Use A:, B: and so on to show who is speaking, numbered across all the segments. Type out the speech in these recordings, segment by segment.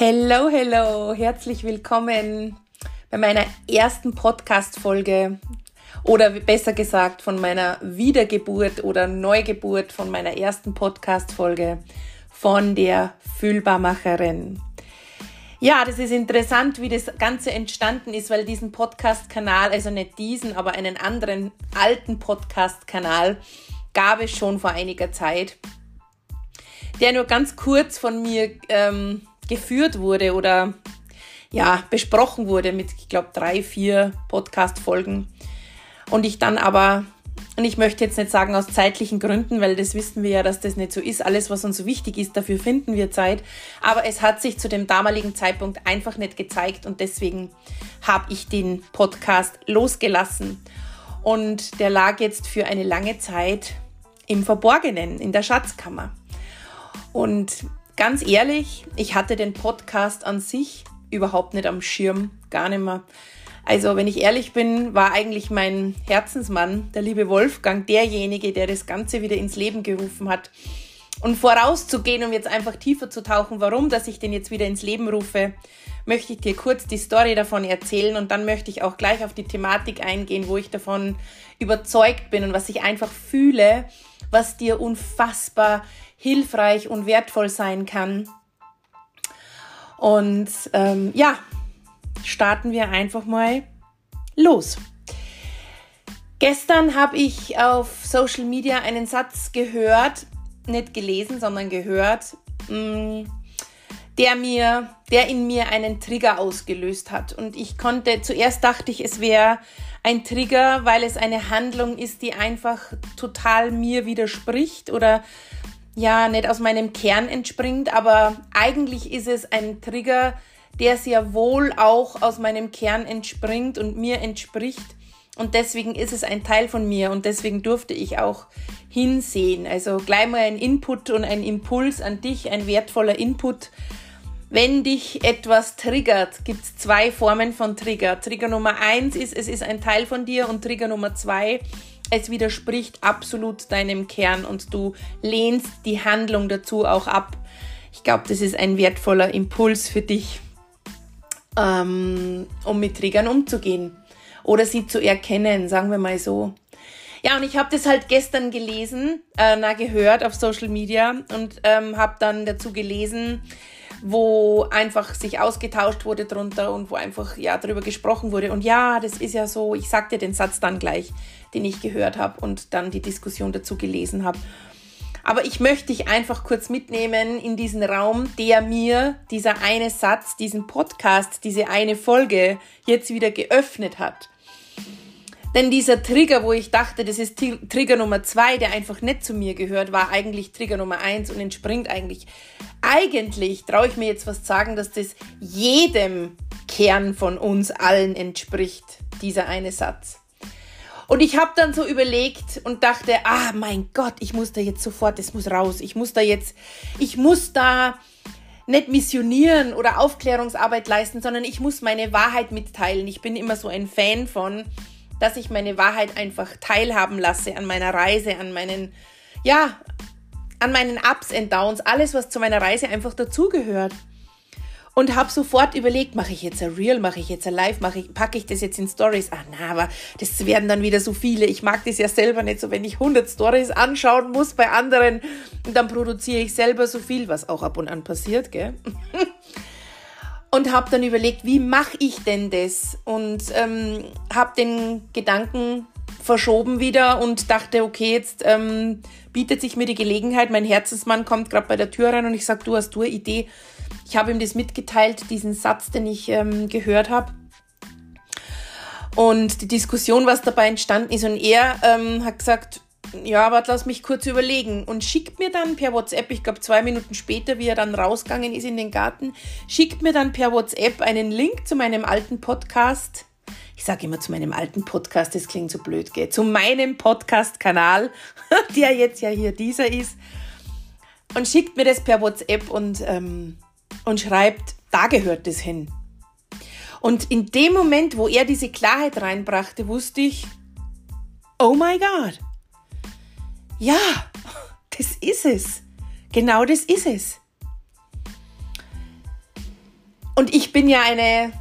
A: Hello, hello, herzlich willkommen bei meiner ersten Podcast-Folge oder besser gesagt von meiner Wiedergeburt oder Neugeburt von meiner ersten Podcast-Folge von der Fühlbarmacherin. Ja, das ist interessant, wie das Ganze entstanden ist, weil diesen Podcast-Kanal, also nicht diesen, aber einen anderen alten Podcast-Kanal, gab es schon vor einiger Zeit, der nur ganz kurz von mir ähm, geführt wurde oder ja, besprochen wurde mit, ich glaube, drei, vier Podcast-Folgen. Und ich dann aber, und ich möchte jetzt nicht sagen aus zeitlichen Gründen, weil das wissen wir ja, dass das nicht so ist. Alles, was uns wichtig ist, dafür finden wir Zeit. Aber es hat sich zu dem damaligen Zeitpunkt einfach nicht gezeigt und deswegen habe ich den Podcast losgelassen. Und der lag jetzt für eine lange Zeit im Verborgenen, in der Schatzkammer. Und ganz ehrlich, ich hatte den Podcast an sich überhaupt nicht am Schirm, gar nicht mehr. Also, wenn ich ehrlich bin, war eigentlich mein Herzensmann, der liebe Wolfgang, derjenige, der das Ganze wieder ins Leben gerufen hat. Und vorauszugehen, um jetzt einfach tiefer zu tauchen, warum, dass ich den jetzt wieder ins Leben rufe, möchte ich dir kurz die Story davon erzählen und dann möchte ich auch gleich auf die Thematik eingehen, wo ich davon überzeugt bin und was ich einfach fühle, was dir unfassbar hilfreich und wertvoll sein kann. Und ähm, ja, starten wir einfach mal los. Gestern habe ich auf Social Media einen Satz gehört, nicht gelesen, sondern gehört, mm, der mir, der in mir einen Trigger ausgelöst hat. Und ich konnte, zuerst dachte ich, es wäre ein Trigger, weil es eine Handlung ist, die einfach total mir widerspricht oder ja nicht aus meinem Kern entspringt, aber eigentlich ist es ein Trigger, der sehr wohl auch aus meinem Kern entspringt und mir entspricht. Und deswegen ist es ein Teil von mir und deswegen durfte ich auch hinsehen. Also gleich mal ein Input und ein Impuls an dich, ein wertvoller Input. Wenn dich etwas triggert, gibt es zwei Formen von Trigger. Trigger Nummer eins ist, es ist ein Teil von dir und Trigger Nummer zwei es widerspricht absolut deinem Kern und du lehnst die Handlung dazu auch ab. Ich glaube, das ist ein wertvoller Impuls für dich, ähm, um mit Triggern umzugehen oder sie zu erkennen, sagen wir mal so. Ja, und ich habe das halt gestern gelesen, äh, na, gehört auf Social Media und ähm, habe dann dazu gelesen, wo einfach sich ausgetauscht wurde drunter und wo einfach ja darüber gesprochen wurde. Und ja, das ist ja so, ich sagte den Satz dann gleich, den ich gehört habe und dann die Diskussion dazu gelesen habe. Aber ich möchte dich einfach kurz mitnehmen in diesen Raum, der mir dieser eine Satz, diesen Podcast, diese eine Folge jetzt wieder geöffnet hat. Denn dieser Trigger, wo ich dachte, das ist Trigger Nummer zwei, der einfach nicht zu mir gehört, war eigentlich Trigger Nummer eins und entspringt eigentlich. Eigentlich traue ich mir jetzt fast sagen, dass das jedem Kern von uns allen entspricht, dieser eine Satz. Und ich habe dann so überlegt und dachte, ah mein Gott, ich muss da jetzt sofort, es muss raus. Ich muss da jetzt, ich muss da nicht missionieren oder Aufklärungsarbeit leisten, sondern ich muss meine Wahrheit mitteilen. Ich bin immer so ein Fan von, dass ich meine Wahrheit einfach teilhaben lasse an meiner Reise, an meinen, ja, an meinen Ups und Downs, alles, was zu meiner Reise einfach dazugehört. Und habe sofort überlegt, mache ich jetzt ein Real, mache ich jetzt ein Live, mache ich, packe ich das jetzt in Stories? Ah, na, aber das werden dann wieder so viele. Ich mag das ja selber nicht so, wenn ich 100 Stories anschauen muss bei anderen, dann produziere ich selber so viel, was auch ab und an passiert, gell? und habe dann überlegt, wie mache ich denn das? Und ähm, habe den Gedanken verschoben wieder und dachte, okay, jetzt ähm, bietet sich mir die Gelegenheit. Mein Herzensmann kommt gerade bei der Tür rein und ich sage, du hast du eine Idee. Ich habe ihm das mitgeteilt, diesen Satz, den ich ähm, gehört habe. Und die Diskussion, was dabei entstanden ist. Und er ähm, hat gesagt, ja, warte, lass mich kurz überlegen. Und schickt mir dann per WhatsApp, ich glaube zwei Minuten später, wie er dann rausgegangen ist in den Garten, schickt mir dann per WhatsApp einen Link zu meinem alten Podcast. Ich sage immer zu meinem alten Podcast, das klingt so blöd, gell? Zu meinem Podcast-Kanal, der jetzt ja hier dieser ist. Und schickt mir das per WhatsApp und, ähm, und schreibt, da gehört das hin. Und in dem Moment, wo er diese Klarheit reinbrachte, wusste ich, oh my God, ja, das ist es. Genau das ist es. Und ich bin ja eine,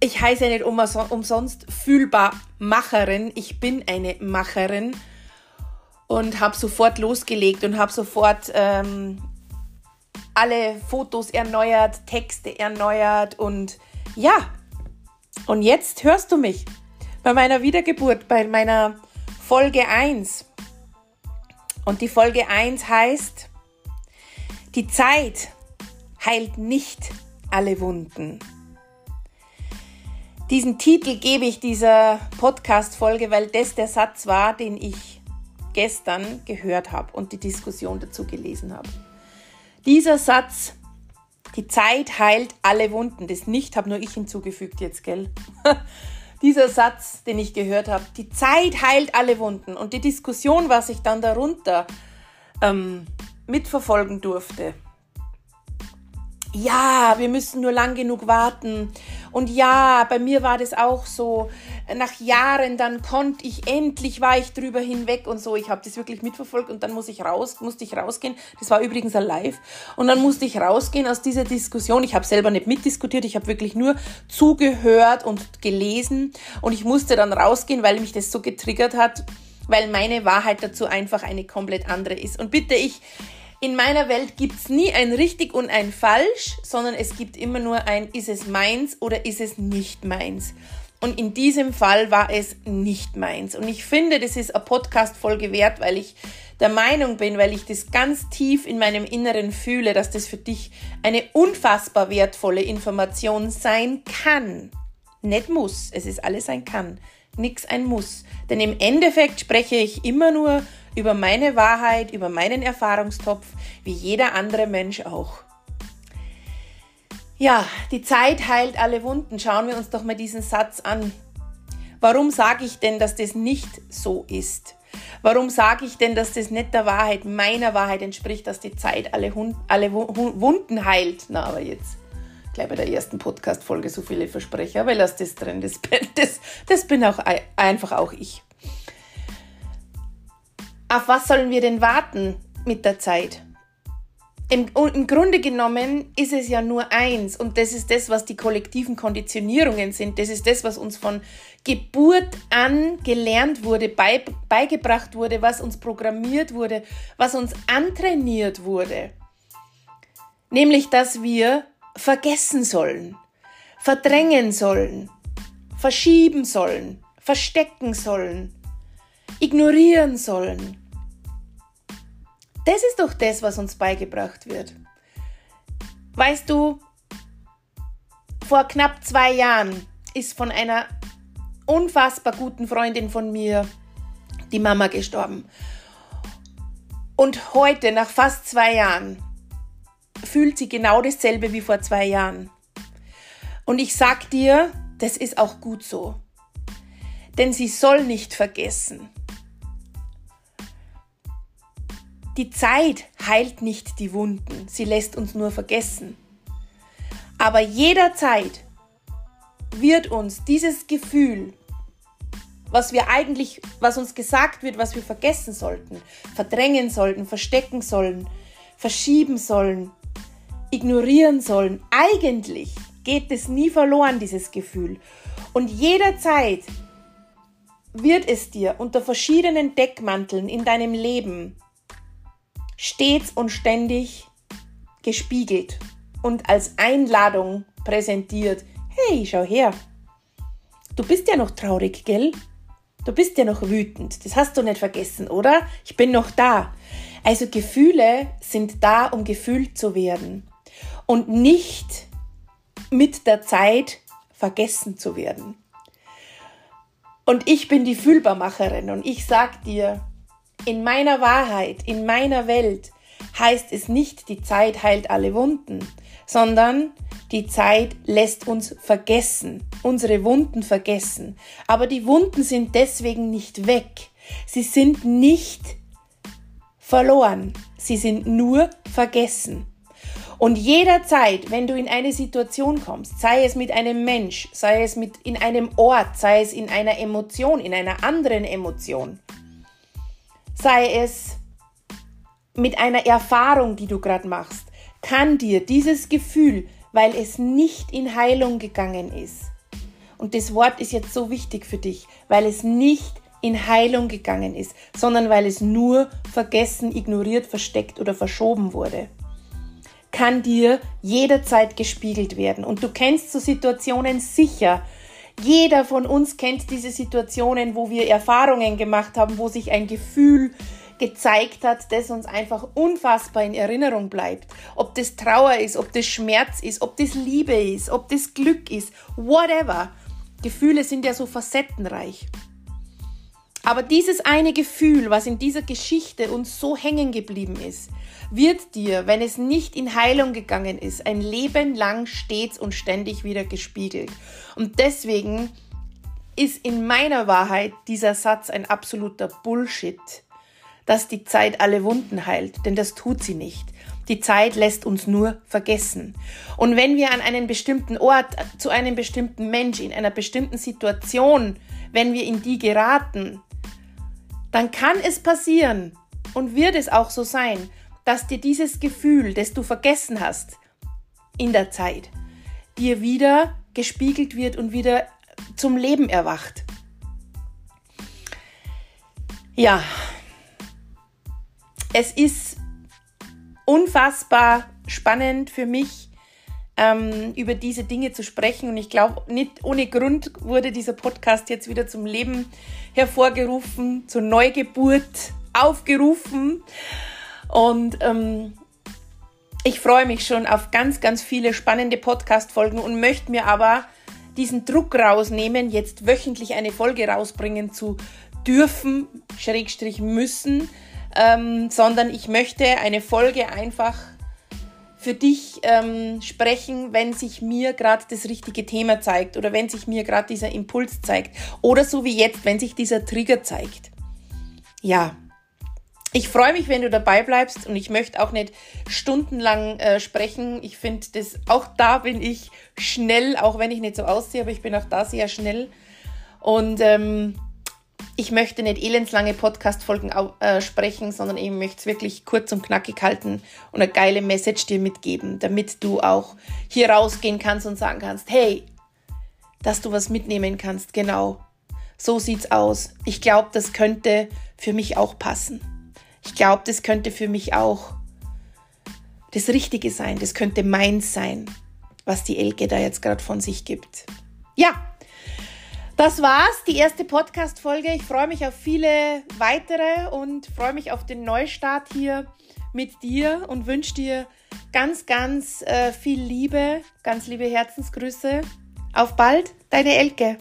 A: ich heiße ja nicht umsonst fühlbar Macherin. Ich bin eine Macherin und habe sofort losgelegt und habe sofort ähm, alle Fotos erneuert, Texte erneuert und ja. Und jetzt hörst du mich bei meiner Wiedergeburt, bei meiner Folge 1. Und die Folge 1 heißt, die Zeit heilt nicht alle Wunden. Diesen Titel gebe ich dieser Podcast-Folge, weil das der Satz war, den ich gestern gehört habe und die Diskussion dazu gelesen habe. Dieser Satz, die Zeit heilt alle Wunden, das nicht habe nur ich hinzugefügt jetzt, gell? Dieser Satz, den ich gehört habe, die Zeit heilt alle Wunden und die Diskussion, was ich dann darunter ähm, mitverfolgen durfte, ja, wir müssen nur lang genug warten. Und ja, bei mir war das auch so. Nach Jahren, dann konnte ich endlich, war ich drüber hinweg und so. Ich habe das wirklich mitverfolgt und dann muss ich raus, musste ich rausgehen. Das war übrigens ein Live. Und dann musste ich rausgehen aus dieser Diskussion. Ich habe selber nicht mitdiskutiert, ich habe wirklich nur zugehört und gelesen. Und ich musste dann rausgehen, weil mich das so getriggert hat, weil meine Wahrheit dazu einfach eine komplett andere ist. Und bitte, ich in meiner Welt gibt es nie ein richtig und ein falsch, sondern es gibt immer nur ein, ist es meins oder ist es nicht meins. Und in diesem Fall war es nicht meins. Und ich finde, das ist eine Podcast-Folge wert, weil ich der Meinung bin, weil ich das ganz tief in meinem Inneren fühle, dass das für dich eine unfassbar wertvolle Information sein kann. Nicht muss, es ist alles ein kann, nichts ein muss. Denn im Endeffekt spreche ich immer nur über meine Wahrheit, über meinen Erfahrungstopf, wie jeder andere Mensch auch. Ja, die Zeit heilt alle Wunden. Schauen wir uns doch mal diesen Satz an. Warum sage ich denn, dass das nicht so ist? Warum sage ich denn, dass das nicht der Wahrheit, meiner Wahrheit entspricht, dass die Zeit alle, Hund, alle Wunden heilt? Na, aber jetzt gleich bei der ersten Podcast-Folge so viele Versprecher, aber lass das drin. Das, das, das bin auch einfach auch ich. Auf was sollen wir denn warten mit der Zeit? Im, Im, Grunde genommen ist es ja nur eins und das ist das, was die kollektiven Konditionierungen sind. Das ist das, was uns von Geburt an gelernt wurde, bei, beigebracht wurde, was uns programmiert wurde, was uns antrainiert wurde. Nämlich, dass wir vergessen sollen, verdrängen sollen, verschieben sollen, verstecken sollen, ignorieren sollen. Das ist doch das, was uns beigebracht wird. Weißt du, vor knapp zwei Jahren ist von einer unfassbar guten Freundin von mir die Mama gestorben. Und heute, nach fast zwei Jahren, fühlt sie genau dasselbe wie vor zwei Jahren. Und ich sag dir, das ist auch gut so. Denn sie soll nicht vergessen. Die Zeit heilt nicht die Wunden, sie lässt uns nur vergessen. Aber jederzeit wird uns dieses Gefühl, was wir eigentlich, was uns gesagt wird, was wir vergessen sollten, verdrängen sollten, verstecken sollen, verschieben sollen, ignorieren sollen, eigentlich geht es nie verloren, dieses Gefühl. Und jederzeit wird es dir unter verschiedenen Deckmanteln in deinem Leben stets und ständig gespiegelt und als Einladung präsentiert. Hey, schau her. Du bist ja noch traurig, gell? Du bist ja noch wütend. Das hast du nicht vergessen, oder? Ich bin noch da. Also Gefühle sind da, um gefühlt zu werden und nicht mit der Zeit vergessen zu werden. Und ich bin die Fühlbarmacherin und ich sag dir, in meiner Wahrheit, in meiner Welt heißt es nicht, die Zeit heilt alle Wunden, sondern die Zeit lässt uns vergessen, unsere Wunden vergessen. Aber die Wunden sind deswegen nicht weg. Sie sind nicht verloren. Sie sind nur vergessen. Und jederzeit, wenn du in eine Situation kommst, sei es mit einem Mensch, sei es mit in einem Ort, sei es in einer Emotion, in einer anderen Emotion, sei es mit einer Erfahrung, die du gerade machst, kann dir dieses Gefühl weil es nicht in Heilung gegangen ist. Und das Wort ist jetzt so wichtig für dich, weil es nicht in Heilung gegangen ist, sondern weil es nur vergessen, ignoriert, versteckt oder verschoben wurde kann dir jederzeit gespiegelt werden. Und du kennst so Situationen sicher. Jeder von uns kennt diese Situationen, wo wir Erfahrungen gemacht haben, wo sich ein Gefühl gezeigt hat, das uns einfach unfassbar in Erinnerung bleibt. Ob das Trauer ist, ob das Schmerz ist, ob das Liebe ist, ob das Glück ist, whatever. Gefühle sind ja so facettenreich. Aber dieses eine Gefühl, was in dieser Geschichte uns so hängen geblieben ist, wird dir, wenn es nicht in Heilung gegangen ist, ein Leben lang stets und ständig wieder gespiegelt. Und deswegen ist in meiner Wahrheit dieser Satz ein absoluter Bullshit, dass die Zeit alle Wunden heilt, denn das tut sie nicht. Die Zeit lässt uns nur vergessen. Und wenn wir an einen bestimmten Ort, zu einem bestimmten Mensch, in einer bestimmten Situation, wenn wir in die geraten, dann kann es passieren und wird es auch so sein, dass dir dieses Gefühl, das du vergessen hast in der Zeit, dir wieder gespiegelt wird und wieder zum Leben erwacht. Ja, es ist unfassbar spannend für mich, ähm, über diese Dinge zu sprechen. Und ich glaube, nicht ohne Grund wurde dieser Podcast jetzt wieder zum Leben hervorgerufen, zur Neugeburt aufgerufen. Und ähm, ich freue mich schon auf ganz, ganz viele spannende Podcast-Folgen und möchte mir aber diesen Druck rausnehmen, jetzt wöchentlich eine Folge rausbringen zu dürfen, Schrägstrich müssen, ähm, sondern ich möchte eine Folge einfach für dich ähm, sprechen, wenn sich mir gerade das richtige Thema zeigt oder wenn sich mir gerade dieser Impuls zeigt oder so wie jetzt, wenn sich dieser Trigger zeigt. Ja, ich freue mich, wenn du dabei bleibst und ich möchte auch nicht stundenlang äh, sprechen. Ich finde das, auch da bin ich schnell, auch wenn ich nicht so aussehe, aber ich bin auch da sehr schnell. Und ähm, ich möchte nicht elendslange Podcast-Folgen äh, sprechen, sondern ich möchte es wirklich kurz und knackig halten und eine geile Message dir mitgeben, damit du auch hier rausgehen kannst und sagen kannst, hey, dass du was mitnehmen kannst. Genau, so sieht's aus. Ich glaube, das könnte für mich auch passen. Ich glaube, das könnte für mich auch das Richtige sein. Das könnte meins sein, was die Elke da jetzt gerade von sich gibt. Ja, das war's, die erste Podcast-Folge. Ich freue mich auf viele weitere und freue mich auf den Neustart hier mit dir und wünsche dir ganz, ganz äh, viel Liebe, ganz liebe Herzensgrüße. Auf bald, deine Elke.